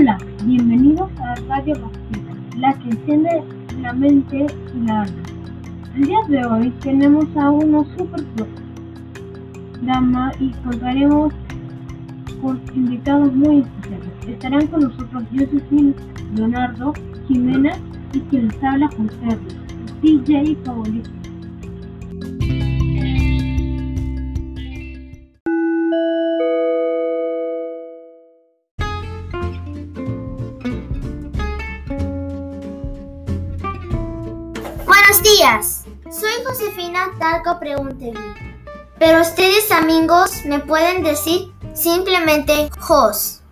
Hola, bienvenidos a Radio Bastida, la que enciende la mente y la alma. El día de hoy tenemos a unos super programa y contaremos con invitados muy especiales. Estarán con nosotros Josephine, Leonardo, Jimena y quien les habla José, DJ favorito. Días, soy Josefina Talco Preguntegui, pero ustedes amigos me pueden decir simplemente Jos.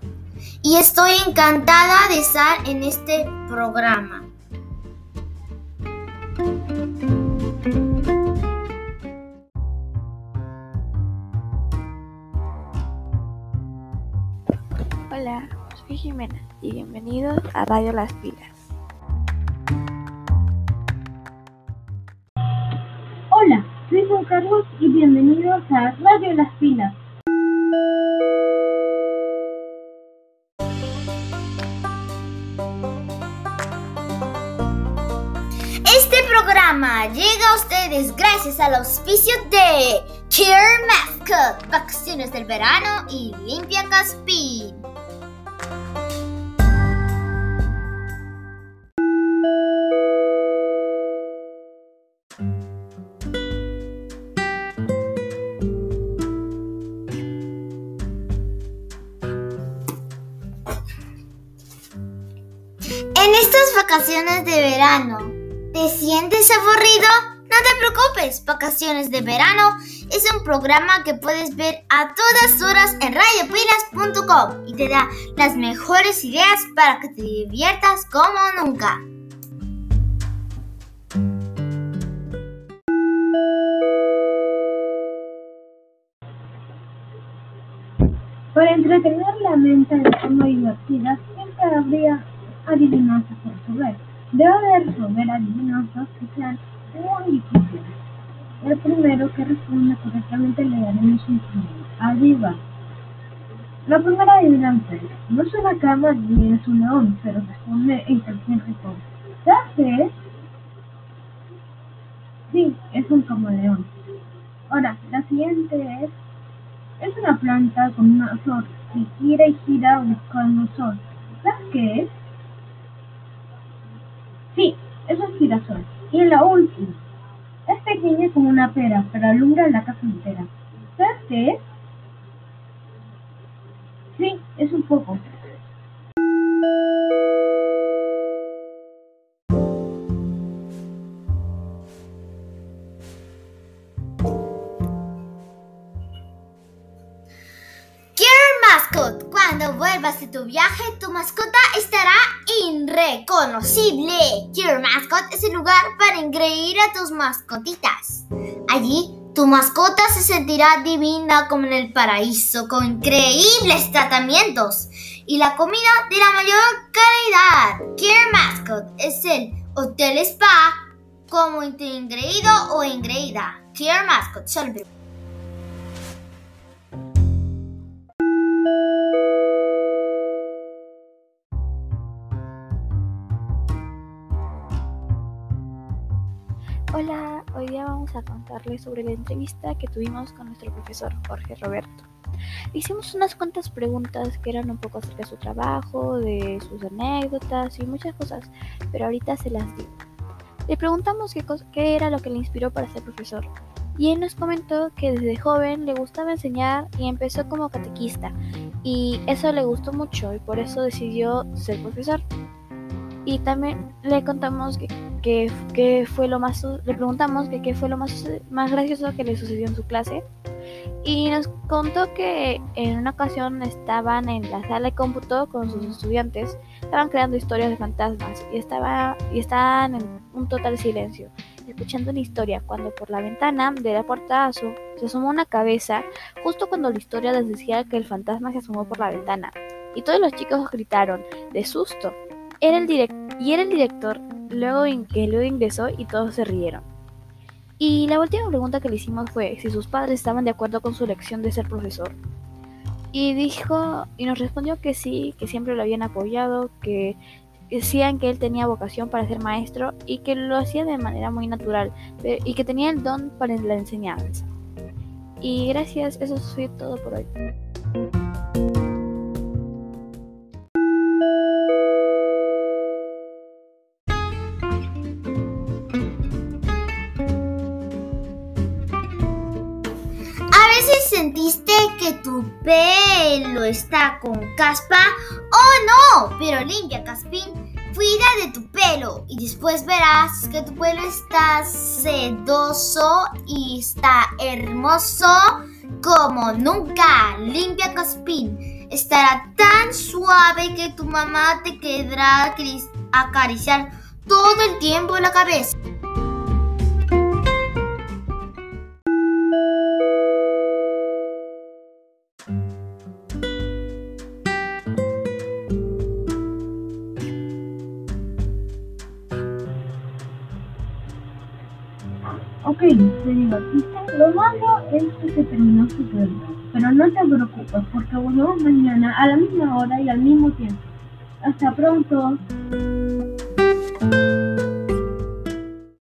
Y estoy encantada de estar en este programa. Hola, soy Jimena y bienvenidos a Radio Las Pilas. Carlos y bienvenidos a Radio Las Pilas. Este programa llega a ustedes gracias al auspicio de Care Mascot, vacaciones del verano y Limpia Caspin. Estas vacaciones de verano, ¿te sientes aburrido? No te preocupes, Vacaciones de Verano es un programa que puedes ver a todas horas en radiopilas.com y te da las mejores ideas para que te diviertas como nunca. Para entretener la mente de forma divertida, siempre habría adivinanzas por resolver. Debe de resolver adivinanzas que sean muy difíciles. El primero que responda correctamente le daremos un premio. Allí. La primera adivinanza es, no es una cama ni es un león, pero responde en cualquier rincón. ¿Sabes qué es? Sí, es un camaleón. Ahora, la siguiente es, es una planta con una flor que gira y gira buscando sol. ¿Sabes qué es? Sí, es un girasol. Y la última. Es pequeña como una pera, pero alumbra la casa entera. ¿Sabes qué es? Sí, es un poco. Vuelvas de tu viaje, tu mascota estará irreconocible. Care Mascot es el lugar para engreír a tus mascotitas. Allí, tu mascota se sentirá divina como en el paraíso, con increíbles tratamientos y la comida de la mayor calidad. Care Mascot es el hotel spa como engreído o engreída. Care Mascot, Hola, hoy día vamos a contarles sobre la entrevista que tuvimos con nuestro profesor Jorge Roberto. Hicimos unas cuantas preguntas que eran un poco acerca de su trabajo, de sus anécdotas y muchas cosas, pero ahorita se las digo. Le preguntamos qué, qué era lo que le inspiró para ser profesor. Y él nos comentó que desde joven le gustaba enseñar y empezó como catequista. Y eso le gustó mucho y por eso decidió ser profesor. Y también le contamos que, que, que fue lo más le preguntamos que qué fue lo más, más gracioso que le sucedió en su clase. Y nos contó que en una ocasión estaban en la sala de cómputo con sus estudiantes, estaban creando historias de fantasmas y, estaba, y estaban en un total silencio, escuchando una historia, cuando por la ventana de la puerta se asomó una cabeza, justo cuando la historia les decía que el fantasma se asomó por la ventana. Y todos los chicos gritaron, de susto. Era el y era el director, luego in- que luego ingresó y todos se rieron. Y la última pregunta que le hicimos fue si sus padres estaban de acuerdo con su elección de ser profesor. Y dijo, y nos respondió que sí, que siempre lo habían apoyado, que decían que él tenía vocación para ser maestro y que lo hacía de manera muy natural pe- y que tenía el don para la enseñanza. Y gracias, eso fue todo por hoy. Sentiste que tu pelo está con caspa. ¡Oh no! Pero limpia, Caspín. Cuida de tu pelo y después verás que tu pelo está sedoso y está hermoso como nunca. Limpia, Caspín. Estará tan suave que tu mamá te querrá acri- acariciar todo el tiempo la cabeza. Ok, señor, quizás lo malo es que se terminó su sueldo, pero no te preocupes porque volvemos mañana a la misma hora y al mismo tiempo. Hasta pronto.